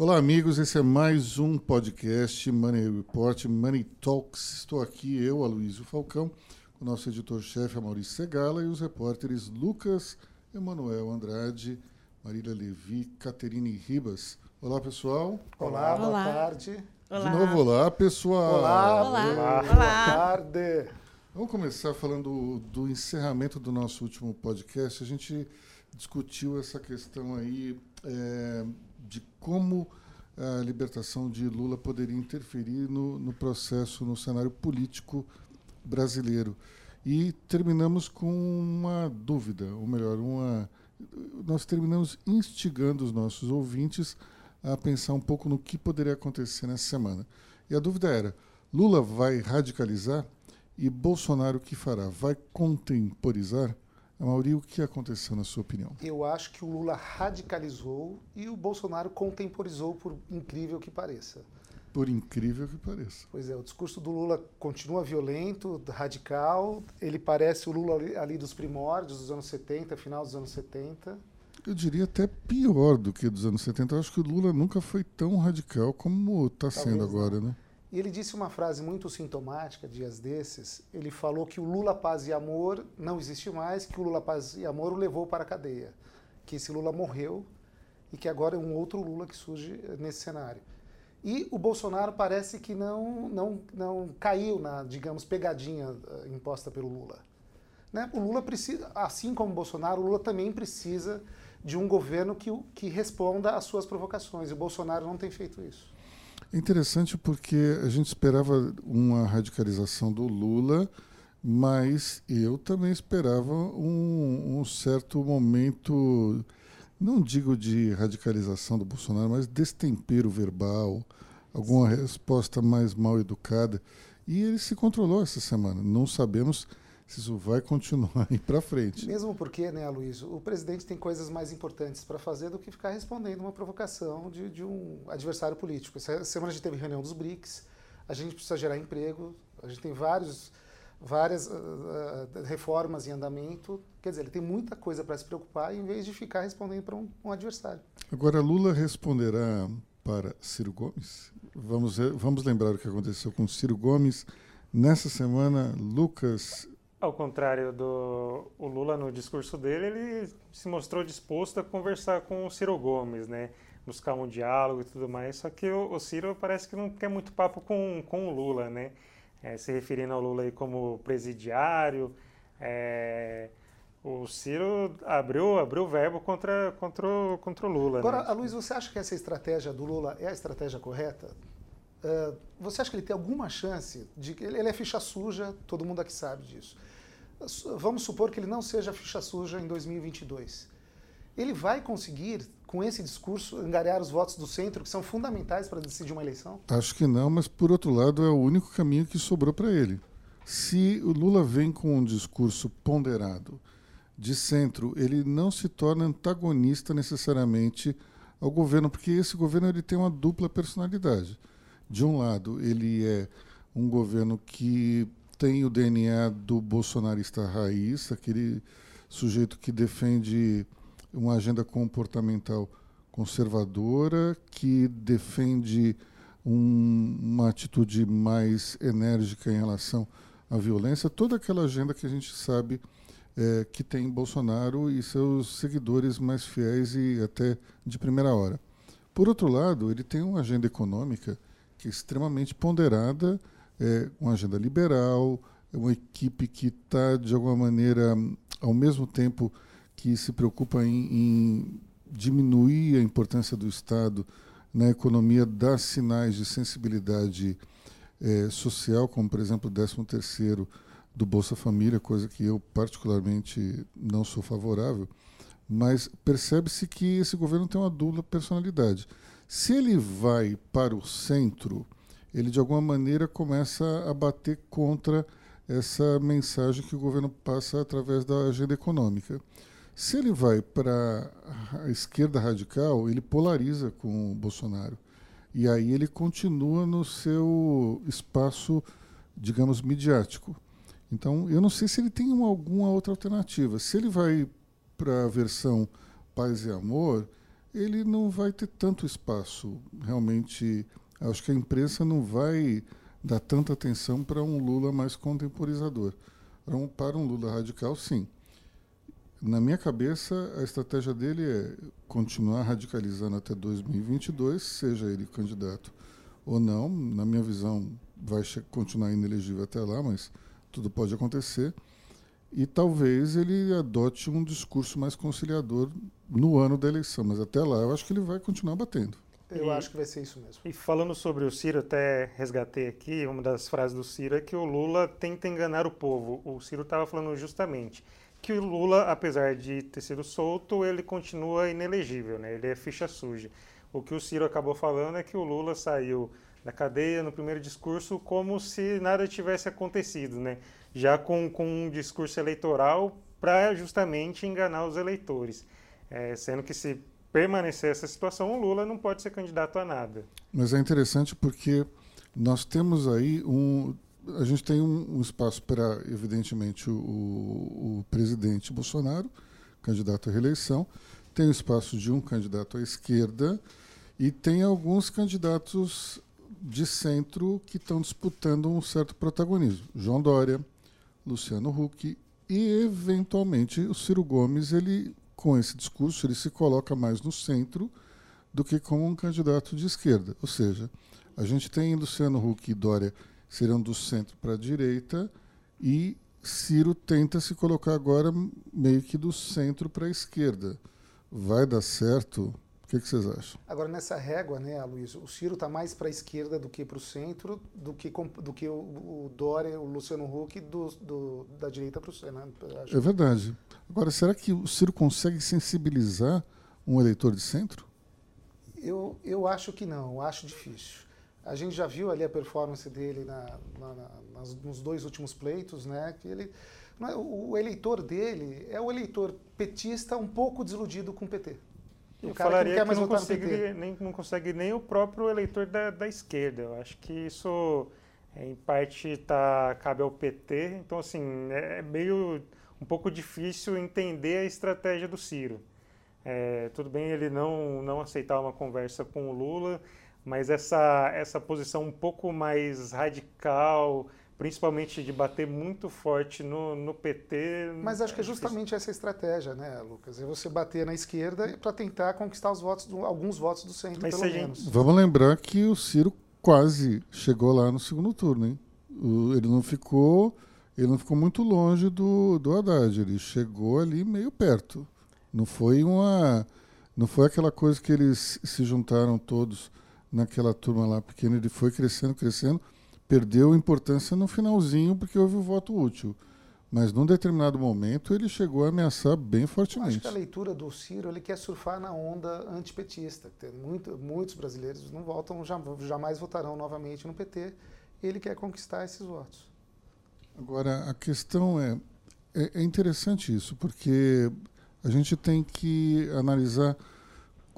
Olá, amigos. Esse é mais um podcast Money Report, Money Talks. Estou aqui, eu, Aloysio Falcão, com o nosso editor-chefe, Maurício Segala, e os repórteres Lucas Emanuel Andrade, Marília Levi, Caterine Ribas. Olá, pessoal. Olá, boa Olá. tarde. Olá. De novo, olá, pessoal. Olá, Olá. boa Olá. tarde. Vamos começar falando do encerramento do nosso último podcast. A gente discutiu essa questão aí é, de como a libertação de Lula poderia interferir no, no processo, no cenário político brasileiro. E terminamos com uma dúvida, ou melhor, uma, nós terminamos instigando os nossos ouvintes a pensar um pouco no que poderia acontecer nessa semana. E a dúvida era: Lula vai radicalizar? E Bolsonaro o que fará? Vai contemporizar? Mauri, o que aconteceu na sua opinião? Eu acho que o Lula radicalizou e o Bolsonaro contemporizou, por incrível que pareça. Por incrível que pareça. Pois é, o discurso do Lula continua violento, radical. Ele parece o Lula ali, ali dos primórdios, dos anos 70, final dos anos 70. Eu diria até pior do que dos anos 70. Eu acho que o Lula nunca foi tão radical como está sendo Talvez não. agora, né? E ele disse uma frase muito sintomática dias desses. Ele falou que o Lula Paz e Amor não existe mais, que o Lula Paz e Amor o levou para a cadeia, que esse Lula morreu e que agora é um outro Lula que surge eh, nesse cenário. E o Bolsonaro parece que não não não caiu na, digamos, pegadinha eh, imposta pelo Lula. Né? O Lula precisa, assim como o Bolsonaro, o Lula também precisa de um governo que, que responda às suas provocações. E o Bolsonaro não tem feito isso. É interessante porque a gente esperava uma radicalização do Lula, mas eu também esperava um, um certo momento, não digo de radicalização do Bolsonaro, mas destempero verbal, alguma resposta mais mal educada. E ele se controlou essa semana. Não sabemos isso vai continuar aí para frente. Mesmo porque, né, Aloysio, o presidente tem coisas mais importantes para fazer do que ficar respondendo uma provocação de, de um adversário político. Essa semana a gente teve reunião dos BRICS, a gente precisa gerar emprego, a gente tem vários, várias ah, ah, reformas em andamento. Quer dizer, ele tem muita coisa para se preocupar em vez de ficar respondendo para um, um adversário. Agora, Lula responderá para Ciro Gomes? Vamos, vamos lembrar o que aconteceu com Ciro Gomes. Nessa semana, Lucas. Ao contrário do o Lula no discurso dele, ele se mostrou disposto a conversar com o Ciro Gomes, né? Buscar um diálogo e tudo mais. Só que o, o Ciro parece que não quer muito papo com, com o Lula, né? É, se referindo ao Lula aí como presidiário. é, o Ciro abriu, abriu o verbo contra, contra, o, contra o Lula. Agora, né? a Luiz, você acha que essa estratégia do Lula é a estratégia correta? Ah, você acha que ele tem alguma chance de ele, é ficha suja, todo mundo aqui sabe disso. Vamos supor que ele não seja ficha suja em 2022. Ele vai conseguir, com esse discurso, angariar os votos do centro, que são fundamentais para decidir uma eleição? Acho que não, mas por outro lado, é o único caminho que sobrou para ele. Se o Lula vem com um discurso ponderado de centro, ele não se torna antagonista necessariamente ao governo, porque esse governo ele tem uma dupla personalidade. De um lado, ele é um governo que tem o DNA do bolsonarista raiz, aquele sujeito que defende uma agenda comportamental conservadora, que defende um- uma atitude mais enérgica em relação à violência, toda aquela agenda que a gente sabe eh, que tem Bolsonaro e seus seguidores mais fiéis e até de primeira hora. Por outro lado, ele tem uma agenda econômica que é extremamente ponderada, é uma agenda liberal, é uma equipe que está, de alguma maneira, ao mesmo tempo que se preocupa em, em diminuir a importância do Estado na economia, dá sinais de sensibilidade eh, social, como, por exemplo, o 13º do Bolsa Família, coisa que eu particularmente não sou favorável, mas percebe-se que esse governo tem uma dupla personalidade. Se ele vai para o centro, ele de alguma maneira começa a bater contra essa mensagem que o governo passa através da agenda econômica. Se ele vai para a esquerda radical, ele polariza com o Bolsonaro. E aí ele continua no seu espaço, digamos, midiático. Então, eu não sei se ele tem uma, alguma outra alternativa. Se ele vai para a versão paz e amor, ele não vai ter tanto espaço. Realmente, acho que a imprensa não vai dar tanta atenção para um Lula mais contemporizador. Para um Lula radical, sim. Na minha cabeça, a estratégia dele é continuar radicalizando até 2022, seja ele candidato ou não. Na minha visão, vai continuar inelegível até lá, mas tudo pode acontecer. E talvez ele adote um discurso mais conciliador no ano da eleição, mas até lá eu acho que ele vai continuar batendo. Eu e, acho que vai ser isso mesmo. E falando sobre o Ciro, até resgatei aqui, uma das frases do Ciro é que o Lula tenta enganar o povo. O Ciro estava falando justamente que o Lula, apesar de ter sido solto, ele continua inelegível, né? ele é ficha suja. O que o Ciro acabou falando é que o Lula saiu da cadeia no primeiro discurso como se nada tivesse acontecido, né? Já com, com um discurso eleitoral para justamente enganar os eleitores. É, sendo que se permanecer essa situação, o Lula não pode ser candidato a nada. Mas é interessante porque nós temos aí um. A gente tem um, um espaço para, evidentemente, o, o, presidente Bolsonaro, candidato à reeleição, tem o espaço de um candidato à esquerda e tem alguns candidatos de centro que estão disputando um certo protagonismo. João Dória, Luciano Huck e, eventualmente, o Ciro Gomes, ele com esse discurso, ele se coloca mais no centro do que como um candidato de esquerda. Ou seja, a gente tem Luciano Huck e Dória serão do centro para a direita e Ciro tenta se colocar agora meio que do centro para a esquerda. Vai dar certo? O que, que, vocês acham? Agora, nessa régua, né, Luiz, o Ciro está mais para a esquerda do que para o centro, do que, do que o, o Dória, o Luciano Huck, do, do da direita para o centro. Né? É verdade. Agora, será que o Ciro consegue sensibilizar um eleitor de centro? Eu, eu acho que não, eu acho difícil. A gente já viu ali a performance dele na, na, nas, nos dois últimos pleitos, né? Que ele, é, o, o eleitor dele é o eleitor petista um pouco desiludido com o PT. Eu falaria que não, que não consegue, nem, não consegue nem o próprio eleitor da, da esquerda. Eu acho que isso, é, em parte, tá, cabe ao PT. Então, assim, é, é meio um pouco difícil entender a estratégia do Ciro. É, tudo bem ele não, não aceitar uma conversa com o Lula, mas essa, essa posição um pouco mais radical, principalmente de bater muito forte no, no PT. Mas acho que é justamente essa estratégia, né, Lucas? É você bater na esquerda para tentar conquistar os votos, do, alguns votos do centro, Mas pelo menos. Gente... Vamos lembrar que o Ciro quase chegou lá no segundo turno, hein? O, ele não ficou ele não ficou muito longe do, do Haddad, ele chegou ali meio perto. Não foi uma. Não foi aquela coisa que eles se juntaram todos naquela turma lá pequena, ele foi crescendo, crescendo, perdeu importância no finalzinho porque houve o voto útil. Mas num determinado momento ele chegou a ameaçar bem fortemente. acho que a leitura do Ciro ele quer surfar na onda antipetista. Tem muito, muitos brasileiros não votam, jamais votarão novamente no PT. Ele quer conquistar esses votos. Agora, a questão é, é, é interessante isso, porque a gente tem que analisar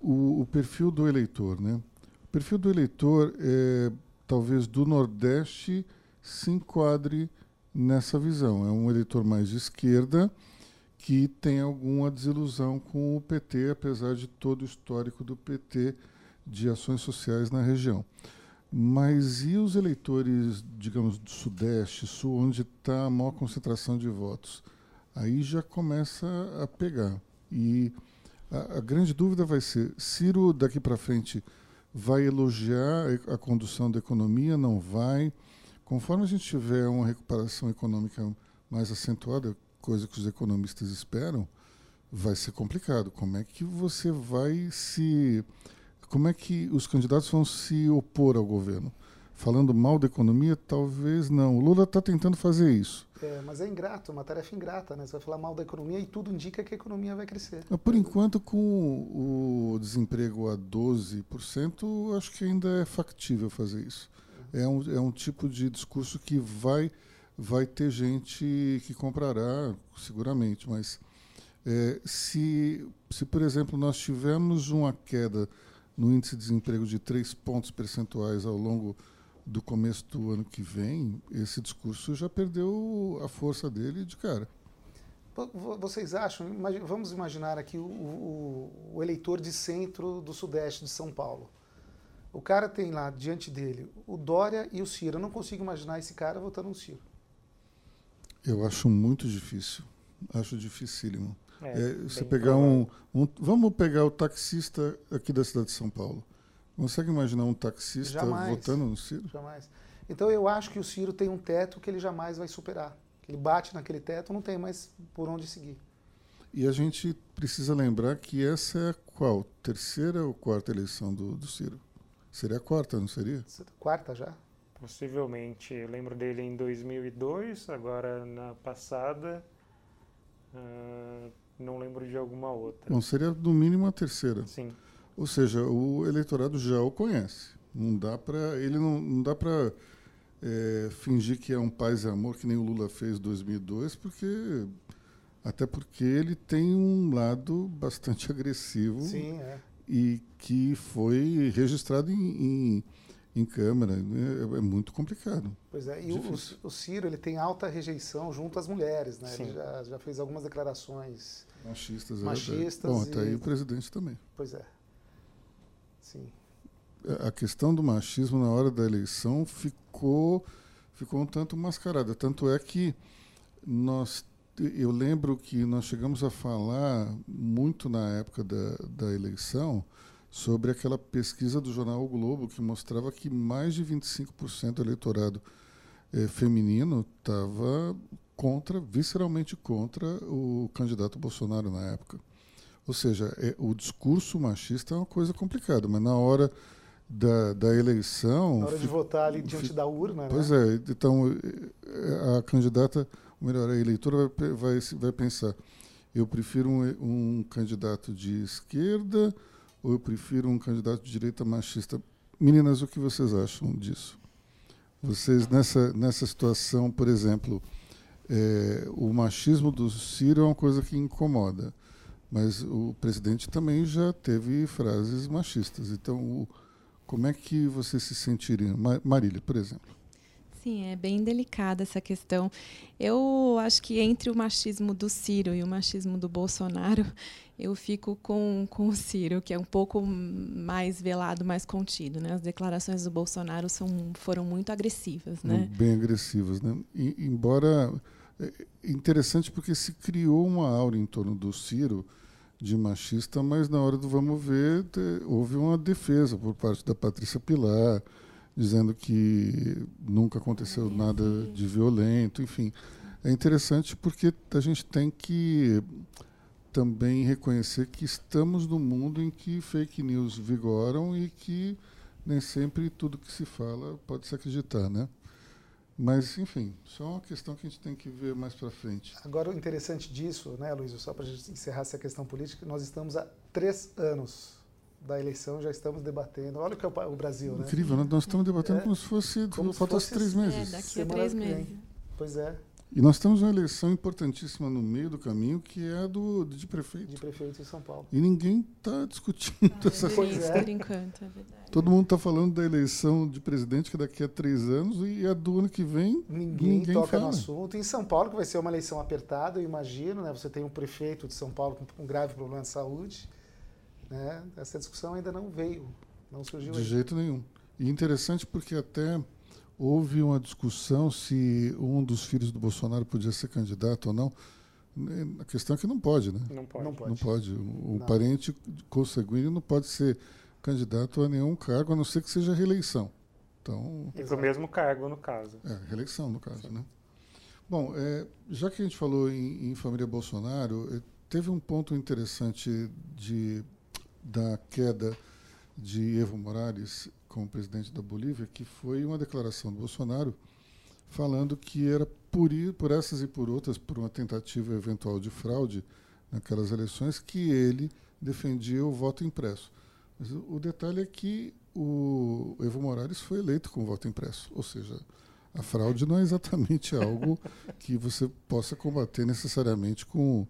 o, o, perfil do eleitor. Né? O perfil do eleitor, é, talvez do Nordeste, se enquadre nessa visão. É um eleitor mais de esquerda que tem alguma desilusão com o PT, apesar de todo o histórico do PT de ações sociais na região. Mas e os eleitores, digamos, do Sudeste, Sul, onde está a maior concentração de votos? Aí já começa a pegar. E a, a grande dúvida vai ser: Ciro, daqui para frente, vai elogiar a condução da economia? Não vai? Conforme a gente tiver uma recuperação econômica mais acentuada, coisa que os economistas esperam, vai ser complicado. Como é que você vai se como é que os candidatos vão se opor ao governo? Falando mal da economia, talvez não. O Lula está tentando fazer isso. É, mas é ingrato, é uma tarefa ingrata, né? Você vai falar mal da economia e tudo indica que a economia vai crescer. Por enquanto, com o desemprego a 12%, acho que ainda é factível fazer isso. É um, é um tipo de discurso que vai, vai ter gente que comprará, seguramente, mas é, se, se, por exemplo, nós tivermos uma queda no índice de desemprego de 3 pontos percentuais ao longo do começo do ano que vem, esse discurso já perdeu a força dele de cara. Vocês acham? Vamos imaginar aqui o, o, o, eleitor de centro do sudeste de São Paulo. O cara tem lá diante dele o Dória e o Ciro. Eu não consigo imaginar esse cara votando no Ciro. Eu acho muito difícil. Acho dificílimo. É, é, você pegar um, um, Vamos pegar o taxista aqui da cidade de São Paulo. Consegue imaginar um taxista jamais, votando no Ciro? Jamais. Então eu acho que o Ciro tem um teto que ele jamais vai superar. Ele bate naquele teto, não tem mais por onde seguir. E a gente precisa lembrar que essa é a qual? Terceira ou quarta eleição do, do Ciro? Seria a quarta, não seria? Quarta já? Possivelmente. Eu lembro dele em 2002, agora na passada. Uh, não lembro de alguma outra. Bom, seria no mínimo a terceira. Sim. Ou seja, o eleitorado já o conhece. Não dá para ele não, não dá para é, fingir que é um paz e amor que nem o Lula fez em 2002, porque até porque ele tem um lado bastante agressivo Sim, é. e que foi registrado em, em, em Câmara. Né? É, é, muito complicado. Pois é, e o, o, Ciro ele tem alta rejeição junto às mulheres. Né? Ele já, já fez algumas declarações machistas. É machistas Bom, até aí o presidente também. Pois é. Sim a questão do machismo na hora da eleição ficou ficou um tanto mascarada. Tanto é que nós eu lembro que nós chegamos a falar muito na época da, da eleição sobre aquela pesquisa do jornal o Globo que mostrava que mais de 25% do eleitorado eh, feminino estava contra, visceralmente contra o candidato Bolsonaro na época. Ou seja, é, o discurso machista é uma coisa complicada, mas na hora da, da eleição. Na hora de votar ali diante da urna, Pois né? é, então eh, a candidata, ou melhor, a eleitora vai, vai, vai pensar: eu prefiro um, um candidato de esquerda ou eu prefiro um candidato de direita machista? Meninas, o que vocês acham disso? Vocês, nessa, nessa situação, por exemplo, é, o machismo do Ciro é uma coisa que incomoda, mas o presidente também já teve frases machistas. Então, o, como é que você se sentiria? Marília, por exemplo. Sim, é bem delicada essa questão. Eu acho que entre o machismo do Ciro e o machismo do Bolsonaro, eu fico com, com o Ciro, que é um pouco mais velado, mais contido. Né? As declarações do Bolsonaro são, foram muito agressivas. Né? Bem agressivas. Né? E, embora. É interessante porque se criou uma aura em torno do Ciro de machista, mas na hora do vamos ver, houve uma defesa por parte da Patrícia Pilar, dizendo que nunca aconteceu nada de violento, enfim. É interessante porque a gente tem que também reconhecer que estamos num mundo em que fake news vigoram e que nem sempre tudo que se fala pode se acreditar, né? Mas, enfim, só uma questão que a gente tem que ver mais para frente. Agora, o interessante disso, né, Luiz, só para a gente encerrar essa questão política, nós estamos há três anos da eleição, já estamos debatendo. Olha o que é o Brasil, né? Incrível, né? Nós estamos debatendo é, como se fosse, como faltasse três meses. É, daqui a três meses. Pois é. E nós temos uma eleição importantíssima no meio do caminho, que é a do, de prefeito. De prefeito em São Paulo. E ninguém está discutindo ah, essa coisa. Por enquanto, é verdade. Todo mundo está falando da eleição de presidente, que é daqui a três anos, e a do ano que vem. Ninguém, ninguém toca fala. no assunto. Em São Paulo, que vai ser uma eleição apertada, eu imagino, né? Você tem um prefeito de São Paulo com um grave problema de saúde. Né? Essa discussão ainda não veio, não surgiu. De aí. jeito nenhum. E interessante porque até houve uma discussão se um dos filhos do Bolsonaro podia ser candidato ou não. A questão é que não pode, né? Não pode. Não pode. Não pode. O, não. parente consanguíneo não pode ser candidato a nenhum cargo, a não ser que seja reeleição. Então, e para o mesmo cargo, no caso. É, reeleição, no caso, Sim. né? Bom, é, já que a gente falou em, em família Bolsonaro, é, teve um ponto interessante de, da queda de Evo Morales como presidente da Bolívia, que foi uma declaração do Bolsonaro falando que era por, ir, por essas e por outras, por uma tentativa eventual de fraude naquelas eleições, que ele defendia o voto impresso. Mas o, detalhe é que o Evo Morales foi eleito com voto impresso, ou seja, a fraude não é exatamente algo que você possa combater necessariamente com,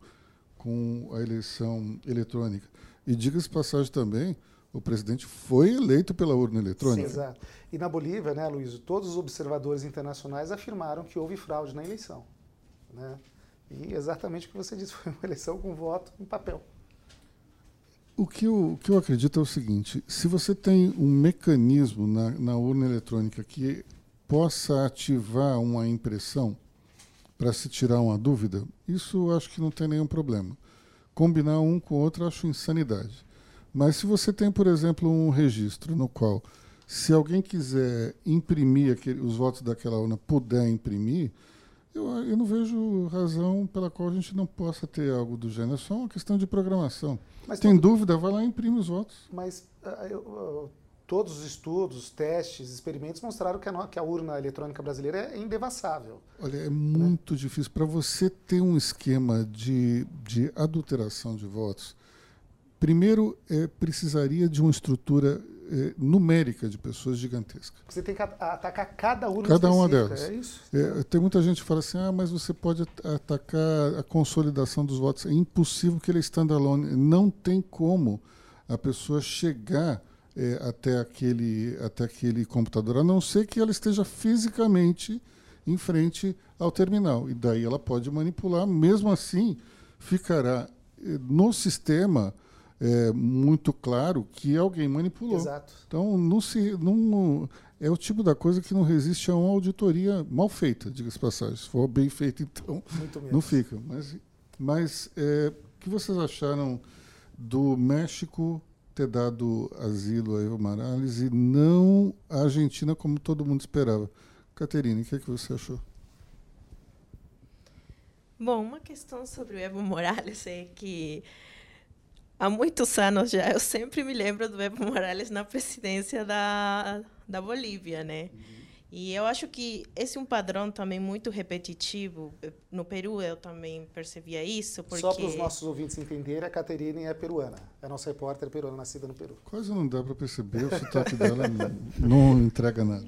com a eleição eletrônica. E diga-se passagem também, o presidente foi eleito pela urna eletrônica. Sim, exato. E na Bolívia, né, Luiz, todos os observadores internacionais afirmaram que houve fraude na eleição. Né? E exatamente o que você disse, foi uma eleição com voto em papel. O que eu, o que eu acredito é o seguinte: se você tem um mecanismo na, na urna eletrônica que possa ativar uma impressão para se tirar uma dúvida, isso eu acho que não tem nenhum problema. Combinar um com o outro eu acho insanidade. Mas se você tem, por exemplo, um registro no qual, se alguém quiser imprimir aquele, os votos daquela urna, puder imprimir, eu, eu não vejo razão pela qual a gente não possa ter algo do gênero. É só uma questão de programação. Mas Tem todo... dúvida? Vai lá e imprime os votos. Mas uh, eu, uh, todos os estudos, testes, experimentos mostraram que a, que a, urna eletrônica brasileira é indevassável. Olha, é muito né? difícil. Para você ter um esquema de, de adulteração de votos, primeiro é, precisaria de uma estrutura é, numérica de pessoas gigantesca. Você tem que atacar cada urna Cada uma delas. É isso? É, tem muita gente que fala assim, ah, mas você pode atacar a consolidação dos votos. É impossível que ele é standalone. Não tem como a pessoa chegar é, até, aquele, até aquele computador, a não ser que ela esteja fisicamente em frente ao terminal. E daí ela pode manipular, mesmo assim ficará é, no sistema é, muito claro que alguém manipulou. Exato. Então, não se, não, é o tipo da coisa que não resiste a uma auditoria mal feita, diga-se passagem. Se for bem feita, então não fica. Mas, mas é, o que vocês acharam do México ter dado asilo a Evo Morales e não a Argentina como todo mundo esperava? Caterine, o que, é que você achou? Bom, uma questão sobre o Evo Morales é que há muitos anos já, eu sempre me lembro do Evo Morales na presidência da, da Bolívia, né? Uhum. E eu acho que esse é um padrão também muito repetitivo. No Peru eu também percebia isso. Porque... Só para os nossos ouvintes entenderem, a Caterine é peruana. É nossa repórter peruana, nascida no Peru. Quase não dá para perceber, o sotaque dela não, não entrega nada.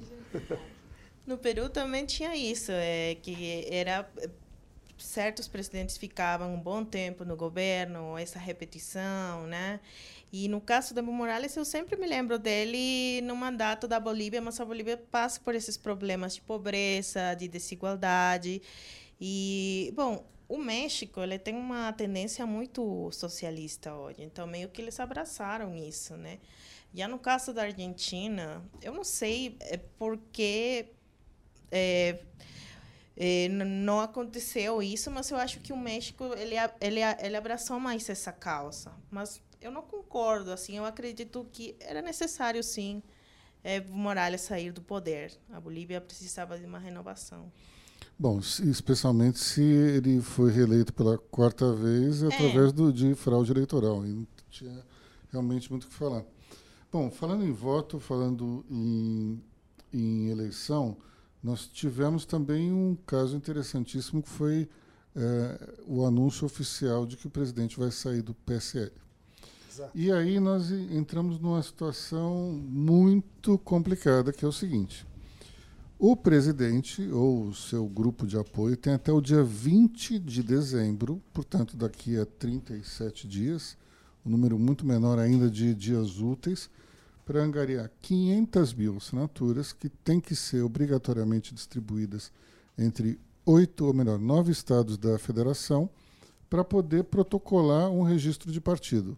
No Peru também tinha isso, é, que era certos presidentes ficavam um bom tempo no governo, essa repetição, né? E no caso do Evo Morales, eu sempre me lembro dele no mandato da Bolívia, mas a Bolívia passa por esses problemas de pobreza, de desigualdade. E, bom, o México ele tem uma tendência muito socialista hoje, então meio que eles abraçaram isso, né? Já no caso da Argentina, eu não sei é, por que é, é, não aconteceu isso, mas eu acho que o México ele, ele, ele abraçou mais essa causa. Mas eu não concordo, assim, eu acredito que era necessário, sim, Evo Morales sair do poder. A Bolívia precisava de uma renovação. Bom, especialmente se ele foi reeleito pela quarta vez é. através do, de fraude eleitoral. E não tinha realmente muito o que falar. Bom, falando em voto, falando em, em eleição, nós tivemos também um caso interessantíssimo que foi é, o anúncio oficial de que o presidente vai sair do PSL. Exato. E aí nós entramos numa situação muito complicada, que é o seguinte. O presidente ou o seu grupo de apoio tem até o dia 20 de dezembro, portanto, daqui a 37 dias, um número muito menor ainda de dias úteis, para angariar 500 mil assinaturas que têm que ser obrigatoriamente distribuídas entre oito, ou melhor, nove estados da federação, para poder protocolar um registro de partido.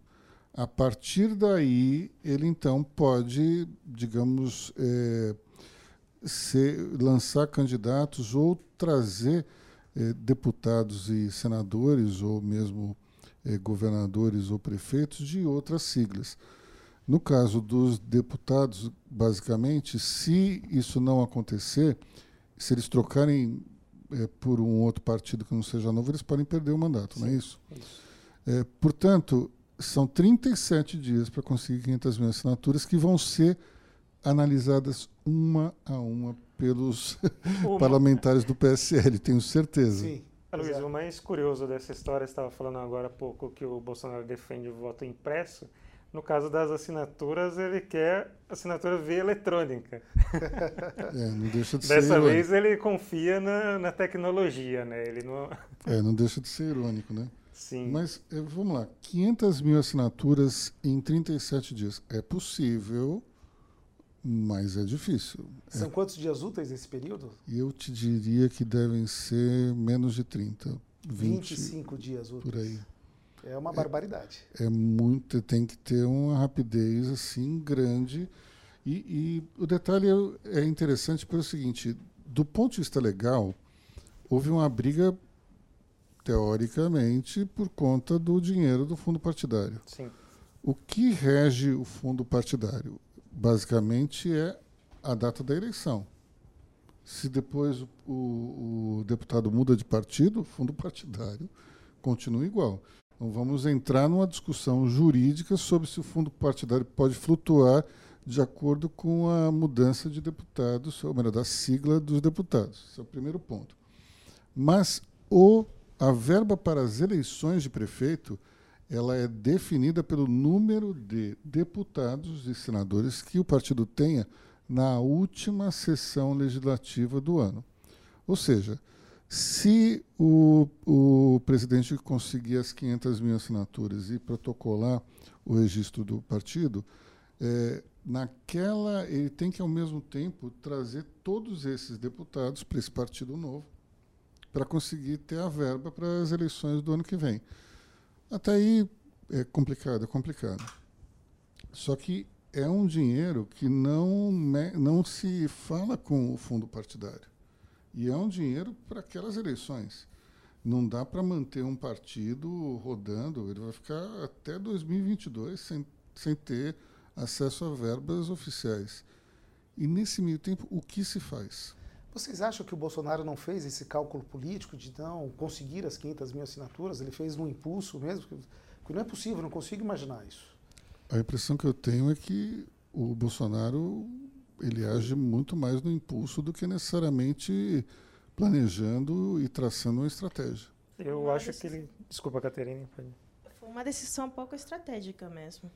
A partir daí, ele então pode, digamos, é, ser, lançar candidatos ou trazer é, deputados e senadores, ou mesmo é, governadores ou prefeitos de outras siglas. No caso dos deputados, basicamente, se isso não acontecer, se eles trocarem é, por um outro partido que não seja novo, eles podem perder o mandato, Sim, não é isso? isso. É, portanto, são 37 dias para conseguir 500 mil assinaturas que vão ser analisadas uma a uma pelos uma. parlamentares do PSL, tenho certeza. Sim. Luiz, o mais curioso dessa história, estava falando agora há pouco que o Bolsonaro defende o voto impresso, no caso das assinaturas, ele quer assinatura via eletrônica. É, não deixa de Dessa ser vez ele confia na, na, tecnologia, né? Ele não... É, não deixa de ser irônico, né? Sim. Mas eh, vamos lá, 500 mil assinaturas em 37 dias. É possível, mas é difícil. São é. quantos dias úteis esse período? Eu te diria que devem ser menos de 30. 20, 25 dias úteis. por aí. É uma barbaridade. É muito, tem que ter uma rapidez assim grande. E, e o detalhe é, é interessante pelo seguinte: do ponto de vista legal, houve uma briga teoricamente por conta do dinheiro do fundo partidário. Sim. O que rege o fundo partidário? Basicamente é a data da eleição. Se depois o, o, o deputado muda de partido, o fundo partidário continua igual. Então vamos entrar numa discussão jurídica sobre se o fundo partidário pode flutuar de acordo com a mudança de deputados, ou melhor, da sigla dos deputados. Esse é o primeiro ponto. Mas o, a verba para as eleições de prefeito ela é definida pelo número de deputados e senadores que o partido tenha na última sessão legislativa do ano. Ou seja, se o, o presidente conseguir as 500 mil assinaturas e protocolar o registro do partido, é, naquela ele tem que ao mesmo tempo trazer todos esses deputados para esse partido novo para conseguir ter a verba para as eleições do ano que vem. Até aí é complicado, é complicado. Só que é um dinheiro que não, não se fala com o fundo partidário. E é um dinheiro para aquelas eleições. Não dá para manter um partido rodando, ele vai ficar até 2022 sem, sem ter acesso a verbas oficiais. E nesse meio tempo, o que se faz? Vocês acham que o Bolsonaro não fez esse cálculo político de não conseguir as 500 mil assinaturas? Ele fez no impulso mesmo? Porque não é possível, não consigo imaginar isso. A impressão que eu tenho é que o Bolsonaro ele age muito mais no impulso do que necessariamente planejando e traçando uma estratégia. Eu acho que ele. Desculpa, Caterine. Foi uma decisão um pouco estratégica mesmo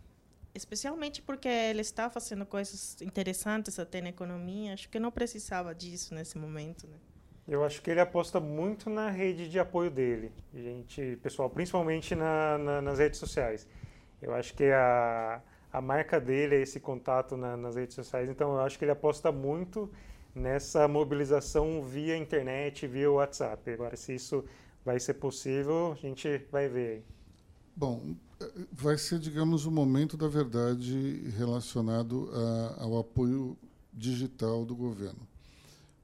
especialmente porque ele está fazendo coisas interessantes até na economia. Acho que não precisava disso nesse momento, né? Eu acho que ele aposta muito na rede de apoio dele, gente, pessoal, principalmente na, na, nas redes sociais. Eu acho que a, a marca dele é esse contato na, nas redes sociais, então eu acho que ele aposta muito nessa mobilização via internet, via WhatsApp. Agora, se isso vai ser possível, a gente vai ver. Bom, vai ser, digamos, o momento da verdade relacionado a, ao apoio digital do governo.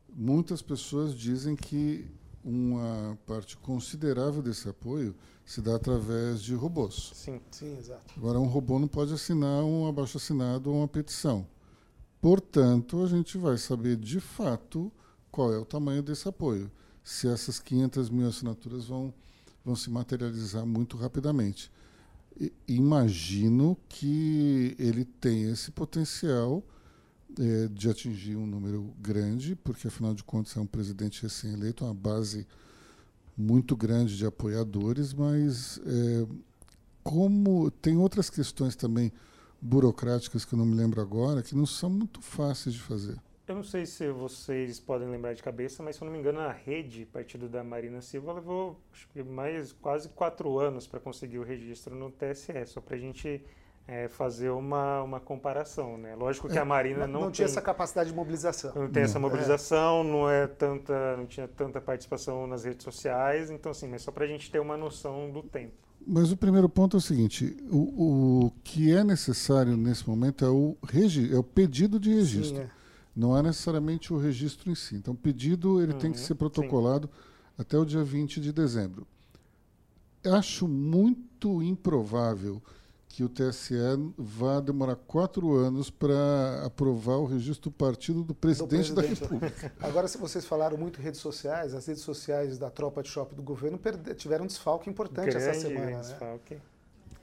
Muitas pessoas dizem que uma parte considerável desse apoio se dá através de robôs. Sim, sim, exato. Agora, um robô não pode assinar um abaixo-assinado ou uma petição. Portanto, a gente vai saber de fato qual é o tamanho desse apoio. Se essas 500 mil assinaturas vão, vão se materializar muito rapidamente imagino que ele tem esse potencial é, de atingir um número grande, porque afinal de contas é um presidente recém-eleito, uma base muito grande de apoiadores, mas é, como tem outras questões também burocráticas que eu não me lembro agora, que não são muito fáceis de fazer. Eu não sei se vocês podem lembrar de cabeça, mas se eu não me engano, a rede, partido da Marina Silva, levou mais quase quatro anos para conseguir o registro no TSE, só para a gente é, fazer uma, uma comparação. Né? Lógico que é, a Marina não, não tinha essa capacidade de mobilização. Não tem essa mobilização, não é tanta, não tinha tanta participação nas redes sociais, então assim, mas só para a gente ter uma noção do tempo. Mas o primeiro ponto é o seguinte: o, o que é necessário nesse momento é o, regi é o pedido de registro. Sim, é não é necessariamente o registro em si. Então, o pedido ele uhum, tem que uhum, ser protocolado sim. até o dia 20 de dezembro. Acho muito improvável que o TSE vá demorar quatro anos para aprovar o registro do partido do presidente, do presidente, da República. Agora, se vocês falaram muito em redes sociais, as redes sociais da tropa de shopping do governo tiveram um desfalque importante Grande essa semana. Né? Desfalque.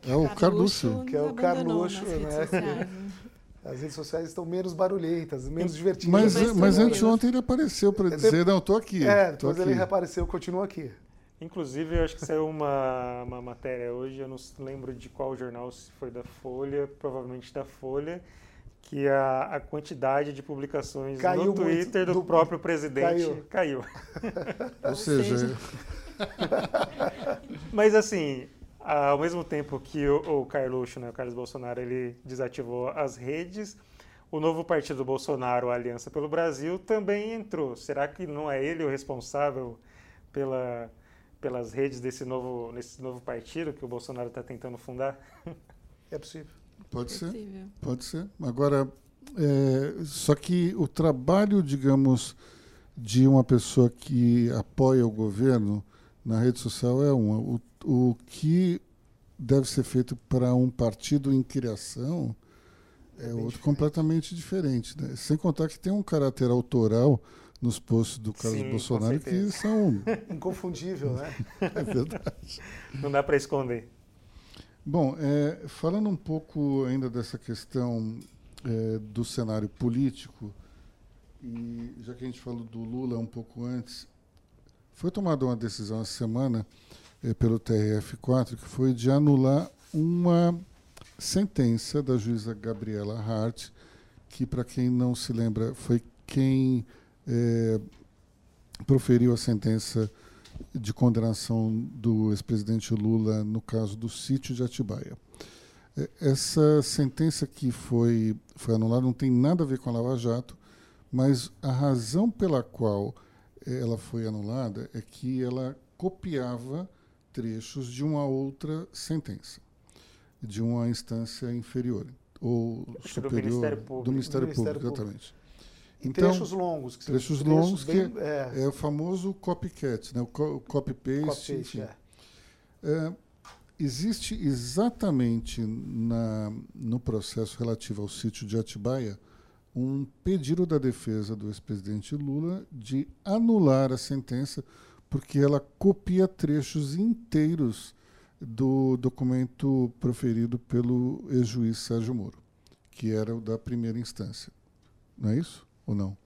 É o Carluxo. Que é o Carluxo, né? As redes sociais estão menos barulhentas, menos divertidas. Mas, mas, mas anteontem ele apareceu para dizer, não, estou aqui. É, depois aqui. ele reapareceu, continua aqui. Inclusive, eu acho que saiu uma, uma matéria hoje, eu não lembro de qual jornal, se foi da Folha, provavelmente da Folha, que a, a quantidade de publicações caiu no Twitter do, do, próprio presidente caiu. caiu. Ou seja... Mas assim, ao mesmo tempo que o, o Carluxo, né, o Carlos Bolsonaro, ele desativou as redes, o novo partido Bolsonaro, a Aliança pelo Brasil, também entrou. Será que não é ele o responsável pela, pelas redes desse novo, nesse novo partido que o Bolsonaro está tentando fundar? É possível. Pode É ser. possível. Pode ser. Agora, é, só que o trabalho, digamos, de uma pessoa que apoia o governo na rede social é uma. O, o que deve ser feito para um partido em criação é, É outro diferente. completamente diferente. Né? Sem contar que tem um caráter autoral nos posts do Carlos Sim, Bolsonaro que são. Inconfundível, né? É verdade. Não dá para esconder. Bom, é, falando um pouco ainda dessa questão é, do cenário político, e já que a gente falou do Lula um pouco antes, foi tomada uma decisão essa semana é, pelo TRF4 que foi de anular uma sentença da juíza Gabriela Hart, que, para quem não se lembra, foi quem é, proferiu a sentença de condenação do ex-presidente Lula no caso do sítio de Atibaia. É, Essa sentença que foi, foi anulada não tem nada a ver com a Lava Jato, mas a razão pela qual eh, ela foi anulada é que ela copiava trechos de uma outra sentença, de uma instância inferior ou que do superior Ministério Público. do Ministério, Do Ministério Público, Público. exatamente. Então, trechos longos. que trechos trechos longos que é, É o famoso copycat, né? o co- o copy-paste. enfim. é. É, existe exatamente na, no processo relativo ao sítio de Atibaia um pedido da defesa do ex-presidente Lula de anular a sentença porque ela copia trechos inteiros do documento proferido pelo ex-juiz Sérgio Moro, que era o da primeira instância. Não é isso? Ou não?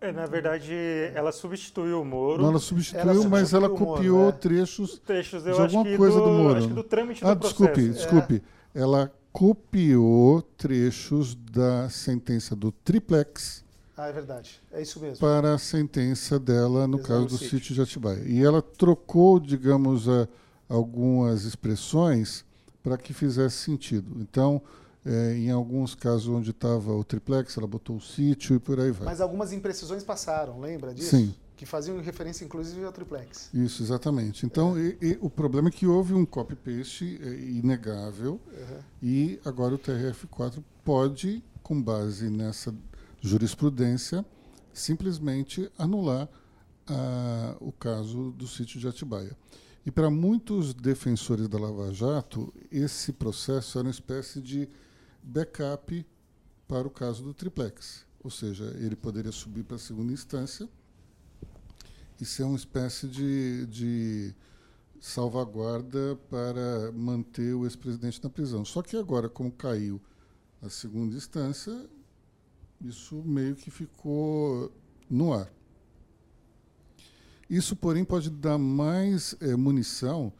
É, na verdade, ela substituiu o Moro. Não, ela substituiu, Ela mas ela substituiu o Moro, copiou é. trechos trechos, de alguma coisa do, do Moro. Acho que do trâmite Ah, do desculpe, processo. desculpe. Ela copiou trechos da sentença do triplex Ah, é verdade. É isso mesmo. para a sentença dela no Exato, caso do sítio. sítio de Atibaia. E ela trocou, digamos, a- algumas expressões para que fizesse sentido. Então, eh, em alguns casos onde estava o triplex, ela botou o sítio e por aí vai. Mas algumas imprecisões passaram, lembra disso? Sim. Que faziam referência, inclusive, ao triplex. Isso, exatamente. Então, e- e o problema é que houve um copy-paste eh, inegável Uhum. E agora o TRF4 pode, com base nessa jurisprudência, simplesmente anular ah, o caso do sítio de Atibaia. E para muitos defensores da Lava Jato, esse processo era uma espécie de backup para o caso do triplex. Ou seja, ele poderia subir para a segunda instância e ser uma espécie de, de salvaguarda para manter o ex-presidente na prisão. Só que agora, como caiu a segunda instância, isso meio que ficou no ar. Isso, porém, pode dar mais eh, munição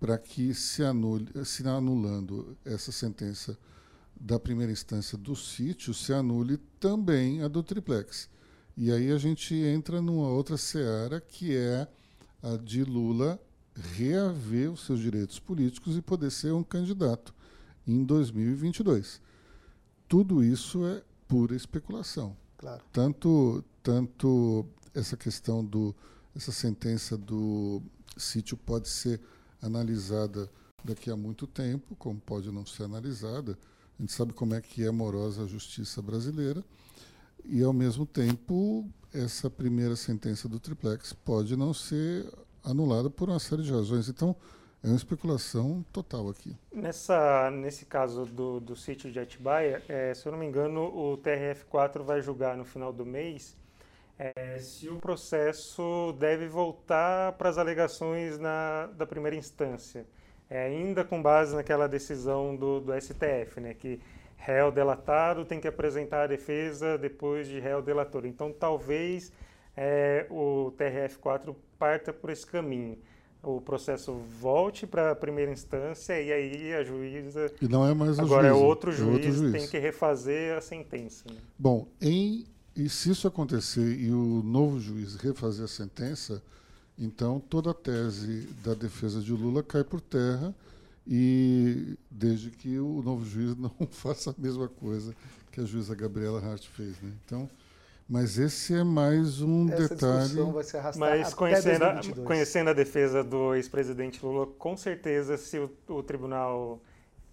para que se anule, se anulando essa sentença da primeira instância do sítio, se anule também a do triplex. E aí a gente entra numa outra seara que é a de Lula reaver os seus direitos políticos e poder ser um candidato em 2022. Tudo isso é pura especulação. Claro. Tanto, tanto essa questão do essa sentença do sítio pode ser analisada daqui a muito tempo, como pode não ser analisada. A gente sabe como é que é morosa a justiça brasileira. E, ao mesmo tempo, essa primeira sentença do triplex pode não ser anulada por uma série de razões. Então, é uma especulação total aqui. Nessa, nesse caso do, do sítio de Atibaia, eh, se eu não me engano, o TRF4 vai julgar no final do mês eh, se o processo deve voltar para as alegações na, da primeira instância, Eh, ainda com base naquela decisão do, do STF, né, que réu delatado tem que apresentar a defesa depois de réu delator. Então, talvez eh, o TRF4 parta por esse caminho. O processo volte para a primeira instância e aí a juíza E não é mais Agora é juíza, outro juiz, outro juiz. tem que refazer a sentença. né? Bom, em, e se isso acontecer e o novo juiz refazer a sentença, então toda a tese da defesa de Lula cai por terra e desde que o novo juiz não faça a mesma coisa que a juíza Gabriela Hart fez. Né? Então, Mas esse é mais um Essa detalhe. vai se arrastar Mas até conhecendo a, 2022. conhecendo a defesa do ex-presidente Lula, com certeza, se o, o Tribunal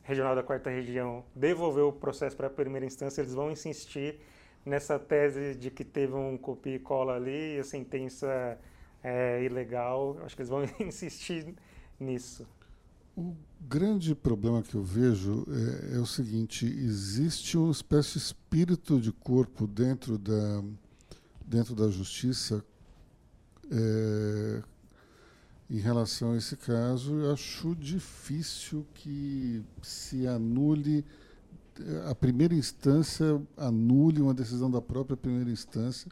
Regional da Quarta Região devolver o processo para a primeira instância, eles vão insistir nessa tese de que teve um copia e cola ali e a sentença é ilegal. Acho que eles vão insistir nisso. O grande problema que eu vejo é, é o seguinte: existe uma espécie de espírito de corpo dentro da, dentro da justiça é, em relação a esse caso. Eu acho difícil que se anule a primeira instância, anule uma decisão da própria primeira instância.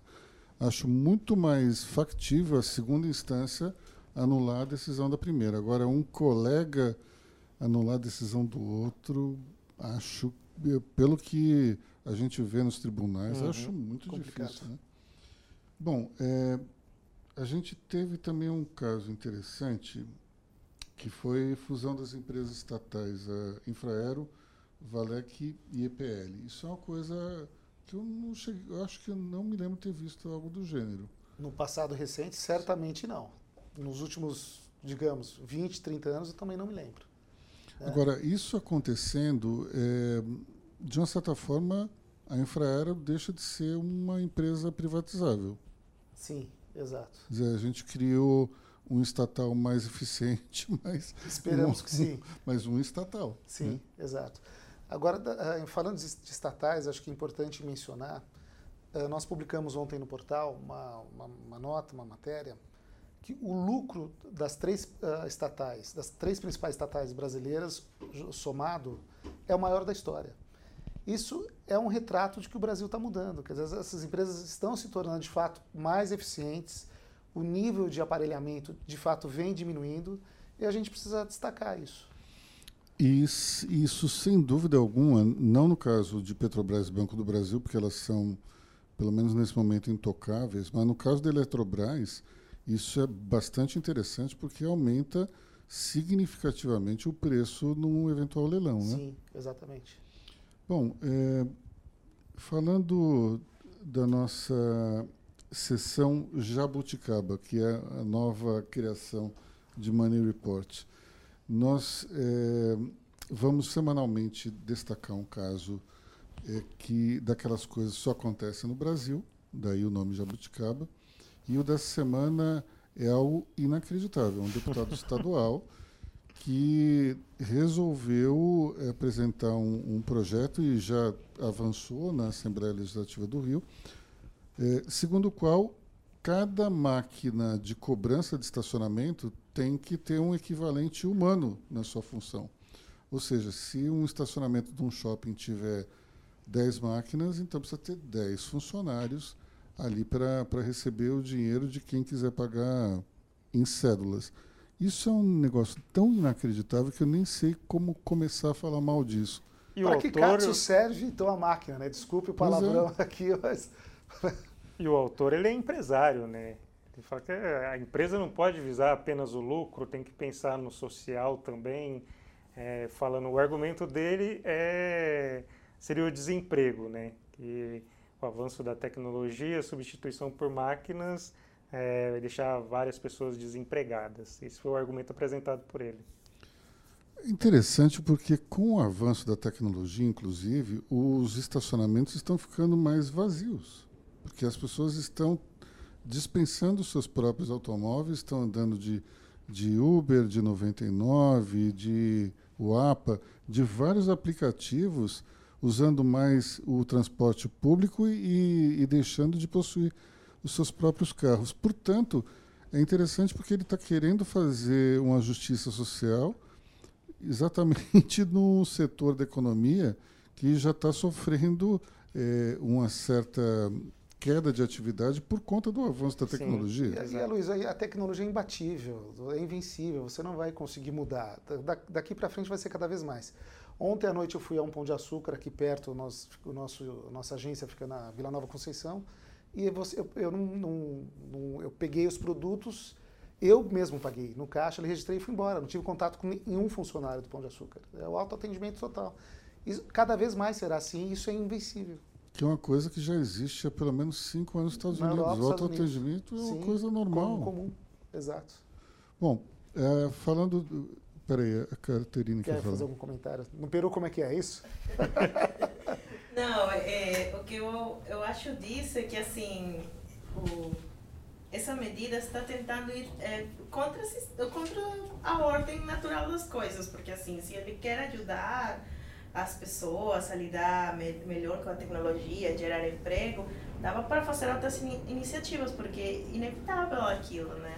Acho muito mais factível a segunda instância anular a decisão da primeira. Agora, um colega anular a decisão do outro, acho, eh, pelo que a gente vê nos tribunais, Uhum. acho muito Complicado. difícil. Né? Bom, eh, a gente teve também um caso interessante, que foi a fusão das empresas estatais, a Infraero, Valec e EPL. Isso é uma coisa que eu não cheguei, eu acho que eu não me lembro ter visto algo do gênero. No passado recente, certamente não. Nos últimos, digamos, 20, 30 anos, eu também não me lembro. É. Agora, isso acontecendo, é, de uma certa forma, a Infraero deixa de ser uma empresa privatizável. Sim, exato. Quer dizer, a gente criou um estatal mais eficiente, mas, Esperamos um, que sim. mas um estatal. Sim, né? exato. Agora, ah, falando de estatais, acho que é importante mencionar, ah, nós publicamos ontem no portal uma, uma, uma nota, uma matéria, que o lucro das três ah, estatais, das três principais estatais brasileiras, somado, é o maior da história. Isso é um retrato de que o Brasil está mudando. Quer dizer, essas empresas estão se tornando de fato mais eficientes, o nível de aparelhamento de fato vem diminuindo e a gente precisa destacar isso. S- isso, sem dúvida alguma, não no caso de Petrobras e Banco do Brasil, porque elas são, pelo menos nesse momento, intocáveis, mas no caso da Eletrobras, isso é bastante interessante porque aumenta significativamente o preço num eventual leilão. Né? Sim, exatamente. Bom, é, falando da nossa sessão Jabuticaba, que é a nova criação de Money Report, nós é, vamos semanalmente destacar um caso é, que daquelas coisas só acontecem no Brasil, daí o nome Jabuticaba, e o dessa semana é algo inacreditável, um deputado estadual que resolveu eh, apresentar um, um projeto e já avançou na Assembleia Legislativa do Rio, segundo o qual cada máquina de cobrança de estacionamento tem que ter um equivalente humano na sua função. Ou seja, se um estacionamento de um shopping tiver 10 máquinas, então precisa ter 10 funcionários ali para receber o dinheiro de quem quiser pagar em cédulas. Isso é um negócio tão inacreditável que eu nem sei como começar a falar mal disso. E o Para que autor, Katsu serve, então, a máquina, né? Desculpe o é. palavrão aqui, mas... e o autor ele é empresário, né? Ele fala que a empresa não pode visar apenas o lucro, tem que pensar no social também. É, falando, o argumento dele é seria o desemprego, né? Que o avanço da tecnologia, a substituição por máquinas, é, vai deixar várias pessoas desempregadas. Esse foi o argumento apresentado por ele. Interessante porque com o avanço da tecnologia, inclusive, os estacionamentos estão ficando mais vazios, porque as pessoas estão dispensando seus próprios automóveis, estão andando de, de Uber, de 99, de Uapa, de vários aplicativos, usando mais o transporte público e, e deixando de possuir os seus próprios carros. Portanto, é interessante porque ele está querendo fazer uma justiça social exatamente no setor da economia que já está sofrendo eh, uma certa queda de atividade por conta do avanço da Sim. tecnologia. E, e a Luiz, a tecnologia é imbatível, é invencível, você não vai conseguir mudar. Da- daqui para frente vai ser cada vez mais. Ontem à noite eu fui a um Pão de Açúcar aqui perto, nós, o nosso, a nossa agência fica na Vila Nova Conceição, e você, eu, eu, não, não- não- eu peguei os produtos, eu mesmo paguei no caixa, registrei e fui embora. Não tive contato com nenhum funcionário do Pão de Açúcar. É o autoatendimento total. Isso, cada vez mais será assim, isso é invencível. Que é uma coisa que já existe há pelo menos cinco anos nos Estados Na Unidos. Europa, o Estados Unidos. autoatendimento é uma coisa normal. Comum, comum. Exato. Bom, é, falando. do- Peraí, a Caterina quer Quer falar. fazer algum comentário? No Peru, como é que é isso? Não, é, o que eu, eu acho disso é que, assim, o, essa medida está tentando ir é, contra, contra a ordem natural das coisas, porque, assim, se ele quer ajudar as pessoas a lidar me, melhor com a tecnologia, gerar emprego, dava para fazer outras ini- iniciativas, porque é inevitável aquilo, né?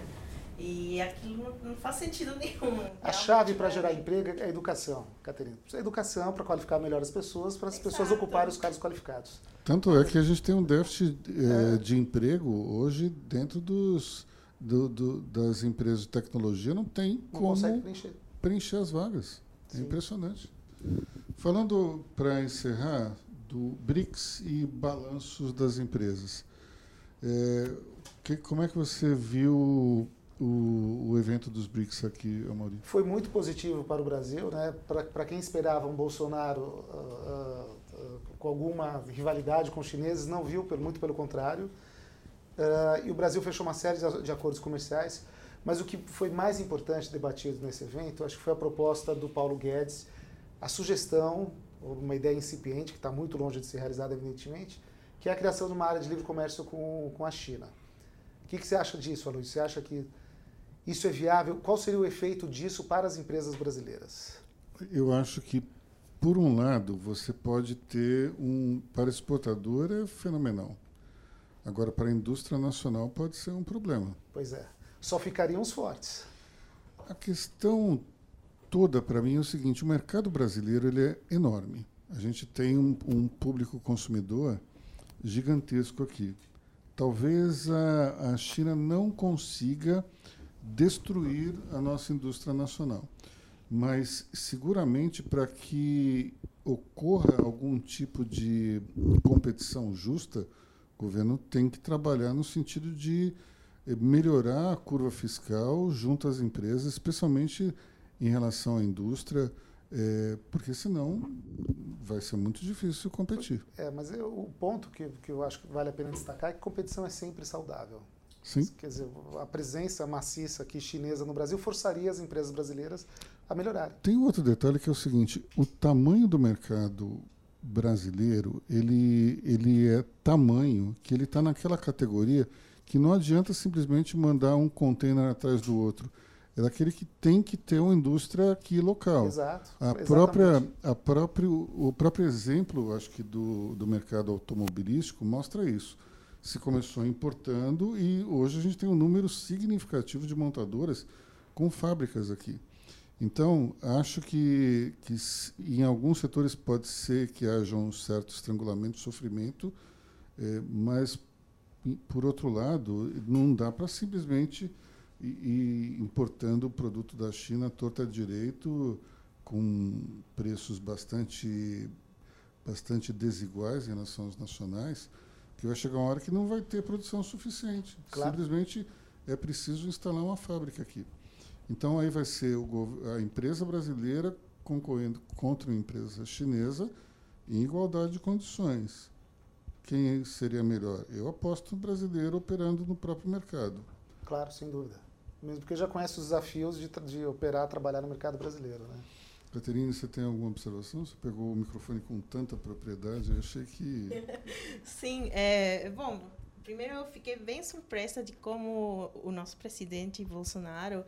E aquilo não, não faz sentido nenhum. A chave para Realmente, gerar emprego é a educação, Caterina. Precisa de educação para qualificar melhor as pessoas, para as pessoas Exato. ocuparem os cargos qualificados. Tanto é que a gente tem um déficit É. de emprego hoje dentro dos, do- do- das empresas de tecnologia, não tem Não como preencher. preencher as vagas. É Sim. impressionante. Falando para encerrar do BRICS e balanços das empresas, eh, que- como é que você viu o, o evento dos BRICS aqui, Amaury? Foi muito positivo para o Brasil, né? Para quem esperava um Bolsonaro ah, ah, com alguma rivalidade com os chineses, não viu, pelo- muito pelo contrário. E o Brasil fechou uma série de, de acordos comerciais. Mas o que foi mais importante debatido nesse evento, acho que foi a proposta do Paulo Guedes, a sugestão, uma ideia incipiente, que está muito longe de ser realizada, evidentemente, que é a criação de uma área de livre comércio com, com a China. O que, que você acha disso, Aloysio? Você acha que isso é viável? Qual seria o efeito disso para as empresas brasileiras? Eu acho que, por um lado, você pode ter um. Para exportador é fenomenal. Agora, para a indústria nacional pode ser um problema. Pois é. Só ficariam os fortes. A questão toda para mim é o seguinte: o mercado brasileiro ele é enorme. A gente tem um, um público consumidor gigantesco aqui. Talvez a, a China não consiga destruir a nossa indústria nacional, mas seguramente para que ocorra algum tipo de competição justa, o governo tem que trabalhar no sentido de eh, melhorar a curva fiscal junto às empresas, especialmente em relação à indústria, eh, porque senão vai ser muito difícil competir. É, mas eu- o ponto que, que eu acho que vale a pena destacar é que competição é sempre saudável. Sim. Quer dizer, a presença maciça aqui chinesa no Brasil forçaria as empresas brasileiras a melhorarem. Tem outro detalhe que é o seguinte: o tamanho do mercado brasileiro ele, ele é tamanho que ele está naquela categoria que não adianta simplesmente mandar um container atrás do outro. É daquele que tem que ter uma indústria aqui local. Exato. A exatamente. própria, a próprio, o próprio exemplo, acho que do, do mercado automobilístico mostra isso. Se começou importando e hoje a gente tem um número significativo de montadoras com fábricas aqui. Então, acho que, que em alguns setores pode ser que haja um certo estrangulamento, sofrimento, eh, mas, por outro lado, não dá para simplesmente ir, ir importando o produto da China torta direito com preços bastante, bastante desiguais em relação aos nacionais, que vai chegar uma hora que não vai ter produção suficiente. Claro. Simplesmente é preciso instalar uma fábrica aqui. Então aí vai ser a empresa brasileira concorrendo contra uma empresa chinesa em igualdade de condições. Quem seria melhor? Eu aposto no brasileiro operando no próprio mercado. Claro, sem dúvida. Mesmo porque já conhece os desafios de, de operar, trabalhar no mercado brasileiro. Né? Caterina, você tem alguma observação? Você pegou o microfone com tanta propriedade, eu achei que. Sim, é, bom, primeiro eu fiquei bem surpresa de como o nosso presidente Bolsonaro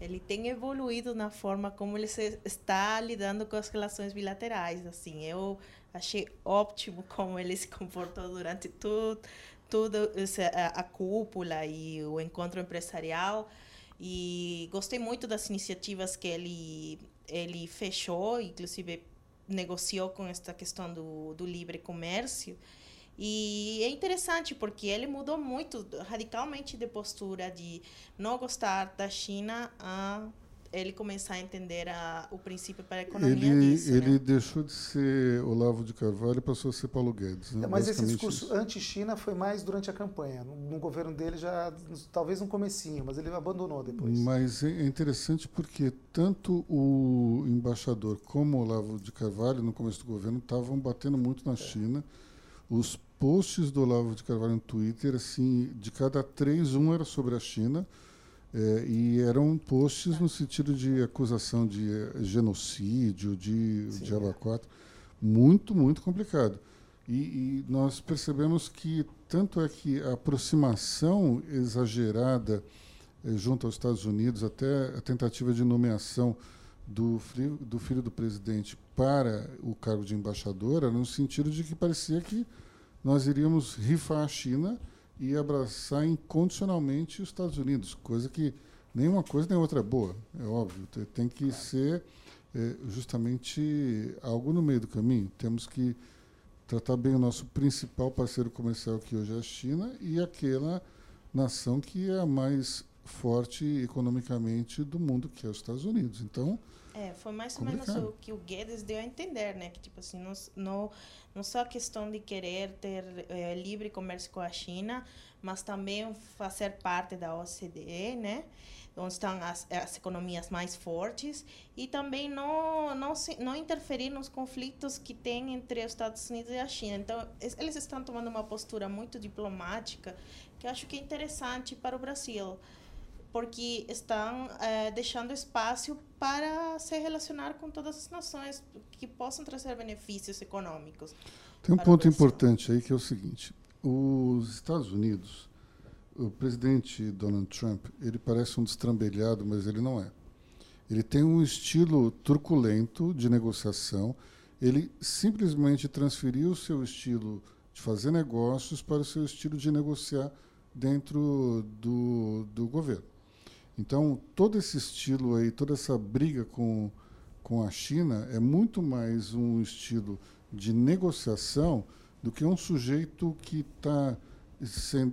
ele tem evoluído na forma como ele se, está lidando com as relações bilaterais. Assim, eu achei ótimo como ele se comportou durante tudo, tudo a cúpula e o encontro empresarial. E gostei muito das iniciativas que ele ele fechou, inclusive negociou com esta questão do, do livre comércio. E é interessante porque ele mudou muito, radicalmente de postura de não gostar da China a ele começar a entender a, o princípio para a economia Ele, disso. ele né? deixou de ser Olavo de Carvalho e passou a ser Paulo Guedes. Né? Mas esse discurso anti-China foi mais durante a campanha. No, no governo dele já, talvez no comecinho, mas ele abandonou depois. Mas é é interessante porque tanto o embaixador como o Olavo de Carvalho, no começo do governo, estavam batendo muito É. na China. os posts do Olavo de Carvalho no Twitter, assim, de cada três, um era sobre a China. É, e eram posts no sentido de acusação de genocídio, de diabo é. muito, muito complicado. E, e, nós percebemos que tanto é que a aproximação exagerada eh, junto aos Estados Unidos, até a tentativa de nomeação do, do filho do presidente para o cargo de embaixadora, no sentido de que parecia que nós iríamos rifar a China e abraçar incondicionalmente os Estados Unidos, coisa que nenhuma coisa nem outra é boa, é óbvio. Tem que ser é, justamente algo no meio do caminho. Temos que tratar bem o nosso principal parceiro comercial, que hoje é a China, e aquela nação que é a mais forte economicamente do mundo, que é os Estados Unidos. Então, é, foi mais ou menos o que o Guedes deu a entender, né? Que, tipo assim, não, não, não só a questão de querer ter é, livre comércio com a China, mas também fazer parte da OCDE, né? Onde estão as, as economias mais fortes e também não, não, se, não interferir nos conflitos que tem entre os Estados Unidos e a China. Então, eles estão tomando uma postura muito diplomática que eu acho que é interessante para o Brasil porque estão é, deixando espaço para se relacionar com todas as nações que possam trazer benefícios econômicos. Tem um ponto importante aí que é o seguinte: os Estados Unidos, o presidente Donald Trump, ele parece um destrambelhado, mas ele não é. Ele tem um estilo truculento de negociação. Ele simplesmente transferiu o seu estilo de fazer negócios para o seu estilo de negociar dentro do, do governo. Então, todo esse estilo aí, toda essa briga com, com a China é muito mais um estilo de negociação do que um sujeito que está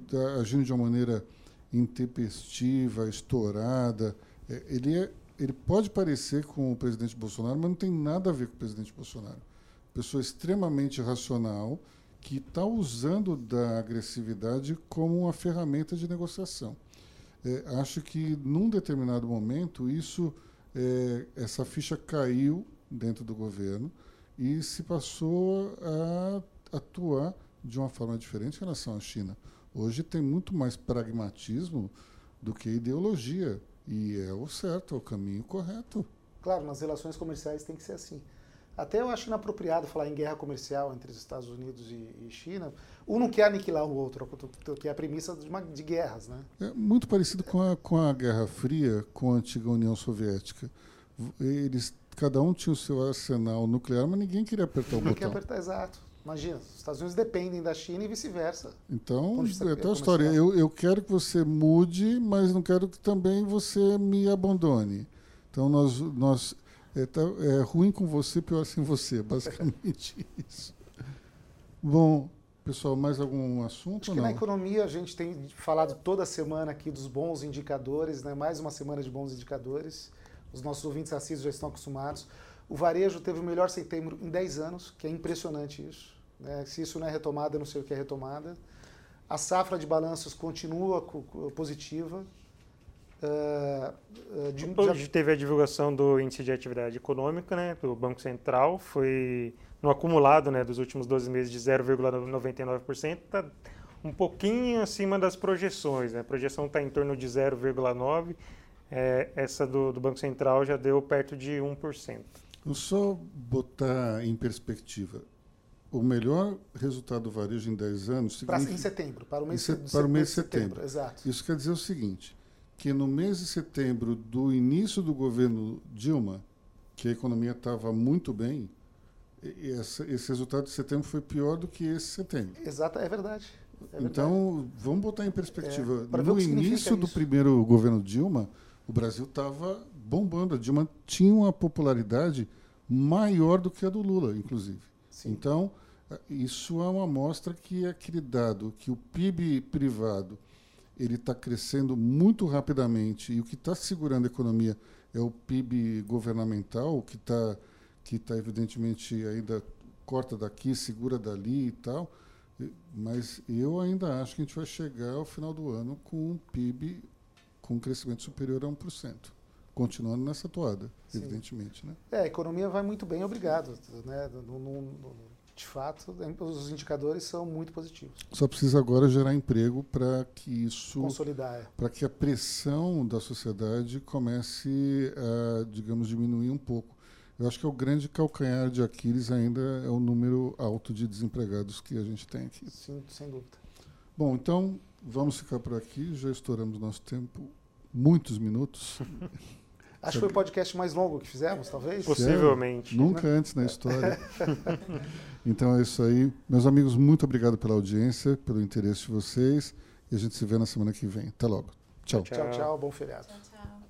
tá agindo de uma maneira intempestiva, estourada. É, ele, é, ele pode parecer com o presidente Bolsonaro, mas não tem nada a ver com o presidente Bolsonaro. Pessoa extremamente racional que está usando da agressividade como uma ferramenta de negociação é, acho que num determinado momento isso é, essa ficha caiu dentro do governo e se passou a atuar de uma forma diferente em relação à China. Hoje tem muito mais pragmatismo do que ideologia e é o certo, é o caminho correto. Claro, nas relações comerciais tem que ser assim. Até eu acho inapropriado falar em guerra comercial entre os Estados Unidos e, e China. Um não quer aniquilar o outro, que é a premissa de, uma, de guerras. Né? É muito parecido com a, com a Guerra Fria, com a antiga União Soviética. Eles, cada um tinha o seu arsenal nuclear, mas ninguém queria apertar o não botão. Apertar, exato. Imagina, os Estados Unidos dependem da China e vice-versa. Então, é até a história. Eu, eu quero que você mude, mas não quero que também você me abandone. Então, nós, nós é, tá, é ruim com você, pior sem você, basicamente isso. Bom, pessoal, mais algum assunto? Acho que na economia a gente tem falado toda semana aqui dos bons indicadores, né? mais uma semana de bons indicadores. Os nossos ouvintes assíduos já estão acostumados. O varejo teve o melhor setembro em 10 anos, que é impressionante isso. Né? Se isso não é retomada, eu não sei o que é retomada. A safra de balanços continua positiva, Uh, de, Hoje teve a divulgação do índice de atividade econômica né, do Banco Central, foi no acumulado né, dos últimos 12 meses de 0,99%, está um pouquinho acima das projeções. Né? A projeção está em torno de 0,9%, é, essa do, do Banco Central já deu perto de 1%. Vou só botar em perspectiva. O melhor resultado do varejo em 10 anos... Significa... Em setembro, para o mês, em se... para o mês de setembro. setembro. Exato. Isso quer dizer o seguinte, que no mês de setembro do início do governo Dilma, que a economia estava muito bem, esse, esse, resultado de setembro foi pior do que esse setembro. Exato, é verdade. É verdade. Então, vamos botar em perspectiva. É, no início do primeiro governo Dilma, o Brasil estava bombando. A Dilma tinha uma popularidade maior do que a do Lula, inclusive. Sim. Então, isso é uma amostra que aquele dado que o PIB privado ele está crescendo muito rapidamente e o que está segurando a economia é o PIB governamental, que está que tá evidentemente ainda corta daqui, segura dali e tal. Mas eu ainda acho que a gente vai chegar ao final do ano com um PIB com um crescimento superior a 1%. Continuando nessa toada, Sim. evidentemente. Né? É, a economia vai muito bem, obrigado. Né? De fato, os indicadores são muito positivos. Só precisa agora gerar emprego para que isso. Consolidar. Para que a pressão da sociedade comece a, digamos, diminuir um pouco. Eu acho que é o grande calcanhar de Aquiles ainda é o número alto de desempregados que a gente tem aqui. Sim, sem dúvida. Bom, então vamos ficar por aqui. Já estouramos nosso tempo, muitos minutos. Acho que foi o podcast mais longo que fizemos, talvez. Possivelmente. Nunca né? antes na história. então é isso aí. Meus amigos, muito obrigado pela audiência, pelo interesse de vocês. E a gente se vê na semana que vem. Até logo. Tchau. Tchau, tchau. Bom feriado. Tchau, tchau.